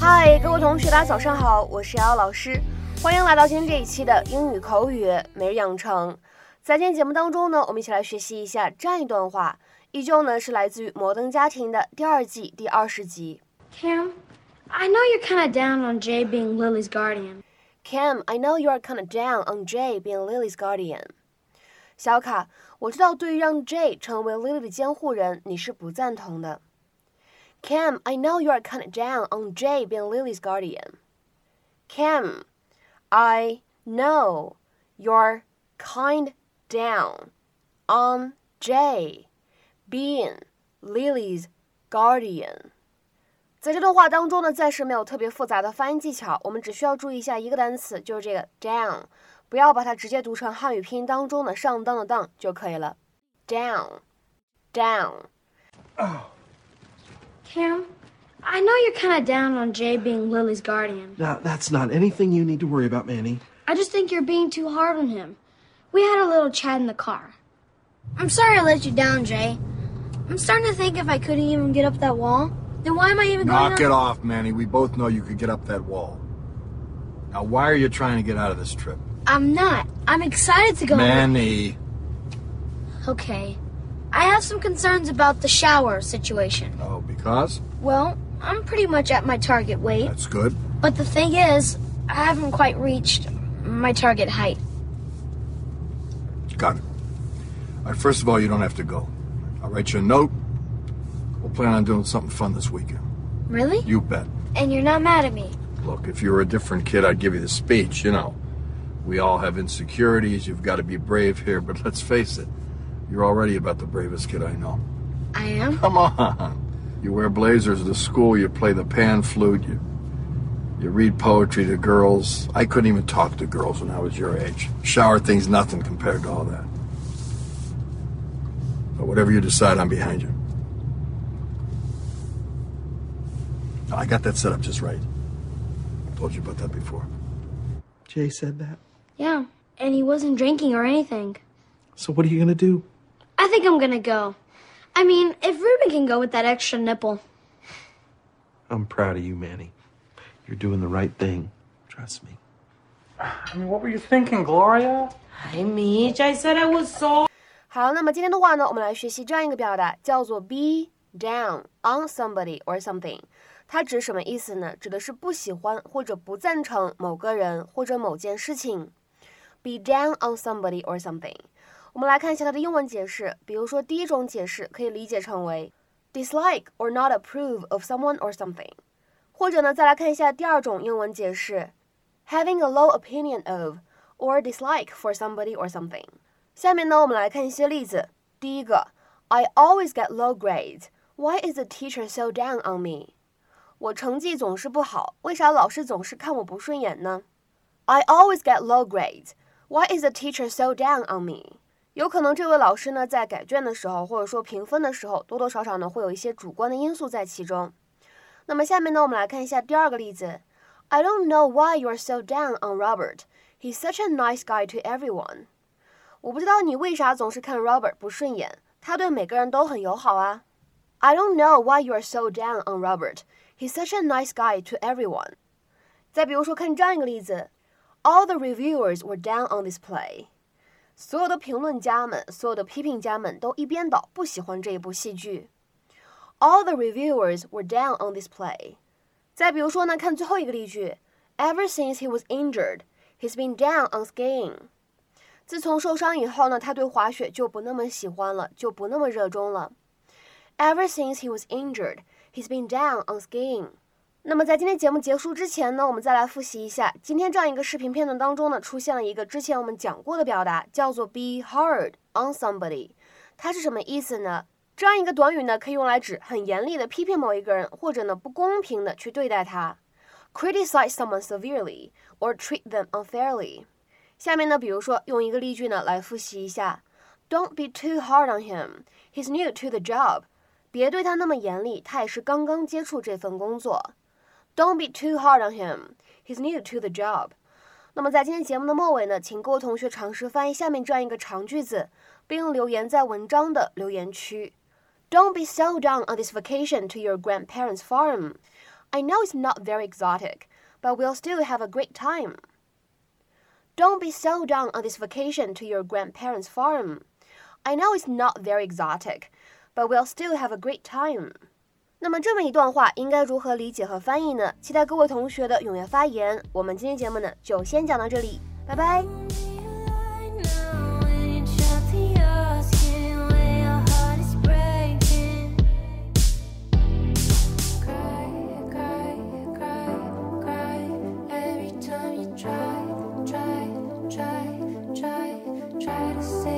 嗨，各位同学，大家早上好，我是瑶瑶老师，欢迎来到今天这一期的英语口语每日养成。在今天节目当中呢，我们一起来学习一下这样一段话，依旧呢是来自于《摩登家庭》的第二季第二十集。Cam, I know you're kind of down on Jay being Lily's guardian. Cam, I know you are kind of down on Jay being Lily's guardian. 小卡，我知道对于让 Jay 成为 Lily 的监护人，你是不赞同的。Cam, I know you are kind of down on Jay being Lily's guardian. Cam, I know you're kind down on Jay being Lily's guardian. 在这段话当中呢，暂时没有特别复杂的发音技巧，我们只需要注意一下一个单词，就是这个 down，不要把它直接读成汉语拼音当中的上当的当就可以了。down，down。 Cam, I know you're kind of down on Jay being Lily's guardian. Now, that's not anything you need to worry about, Manny. I just think you're being too hard on him. We had a little chat in the car. I'm sorry I let you down, Jay. I'm starting to think if I couldn't even get up that wall, then why am I even going Knock it off, Manny. We both know you could get up that wall. Now, why are you trying to get out of this trip? I'm not. I'm excited to go. Manny. Okay. I have some concerns about the shower situation. Oh, because? Well, I'm pretty much at my target weight. That's good. But the thing is, I haven't quite reached my target height. Got it. All right, first of all, you don't have to go. I'll write you a note. We'll plan on doing something fun this weekend. Really? You bet. And you're not mad at me? Look, if you were a different kid, I'd give you the speech, you know. We all have insecurities. You've got to be brave here, but let's face it. You're already about the bravest kid I know. I am? Come on. You wear blazers to school, you play the pan flute, you you read poetry to girls. I couldn't even talk to girls when I was your age. Shower things nothing compared to all that. But whatever you decide, I'm behind you. I got that set up just right. Told you about that before. Jay said that. Yeah. And he wasn't drinking or anything. So what are you gonna do? I think I'm gonna go. I mean, if Ruben can go with that extra nipple. I'm proud of you, Manny. You're doing the right thing. Trust me. I mean, what were you thinking, Gloria? Hi, Mitch. I said I was so. 好，那么今天的话呢，我们来学习这样一个表达，叫做 be down on somebody or something。 它指什么意思呢？指的是不喜欢或者不赞成某个人或者某件事情。be down on somebody or something。我们来看一下它的英文解释，比如说第一种解释可以理解成为 dislike or not approve of someone or something，或者呢再来看一下第二种英文解释，having a low opinion of or dislike for somebody or something。下面呢，我们来看一些例子。第一个，I always get low grades. Why is the teacher so down on me? 我成绩总是不好，为啥老师总是看我不顺眼呢？I always get low grades. Why is the teacher so down on me? 有可能这位老师呢，在改卷的时候，或者说评分的时候，多多少少呢会有一些主观的因素在其中。那么下面呢，我们来看一下第二个例子。I don't know why you are so down on Robert. He's such a nice guy to everyone. 我不知道你为啥总是看 Robert 不顺眼，他对每个人都很友好啊。I don't know why you are so down on Robert. He's such a nice guy to everyone. 再比如说，看这样一个例子：All the reviewers were down on this play. 所有的评论家们，所有的批评家们都一边倒，不喜欢这一部戏剧。All the reviewers were down on this play. 再比如说呢，看最后一个例句：Ever since he was injured, he's been down on skiing. 自从受伤以后呢，他对滑雪就不那么喜欢了，就不那么热衷了。 Ever since he was injured, he's been down on skiing. 那么在今天节目结束之前呢，我们再来复习一下今天这样一个视频片段当中呢，出现了一个之前我们讲过的表达，叫做 be hard on somebody。它是什么意思呢？这样一个短语呢，可以用来指很严厉的批评某一个人，或者呢不公平的去对待他。Criticize someone severely or treat them unfairly。下面呢，比如说用一个例句呢来复习一下：Don't be too hard on him. He's new to the job. 别对他那么严厉，他也是刚刚接触这份工作。 Don't be too hard on him. He's new to the job. 那么在今天节目的末尾呢，请各位同学尝试翻译下面这样一个长句子，并留言在文章的留言区。Don't be so down on this vacation to your grandparents' farm. I know it's not very exotic, but we'll still have a great time. Don't be so down on this vacation to your grandparents' farm. I know it's not very exotic, but we'll still have a great time。那么这么一段话应该如何理解和翻译呢？期待各位同学的踊跃发言。我们今天节目呢就先讲到这里，拜拜。Try, try, try, try to say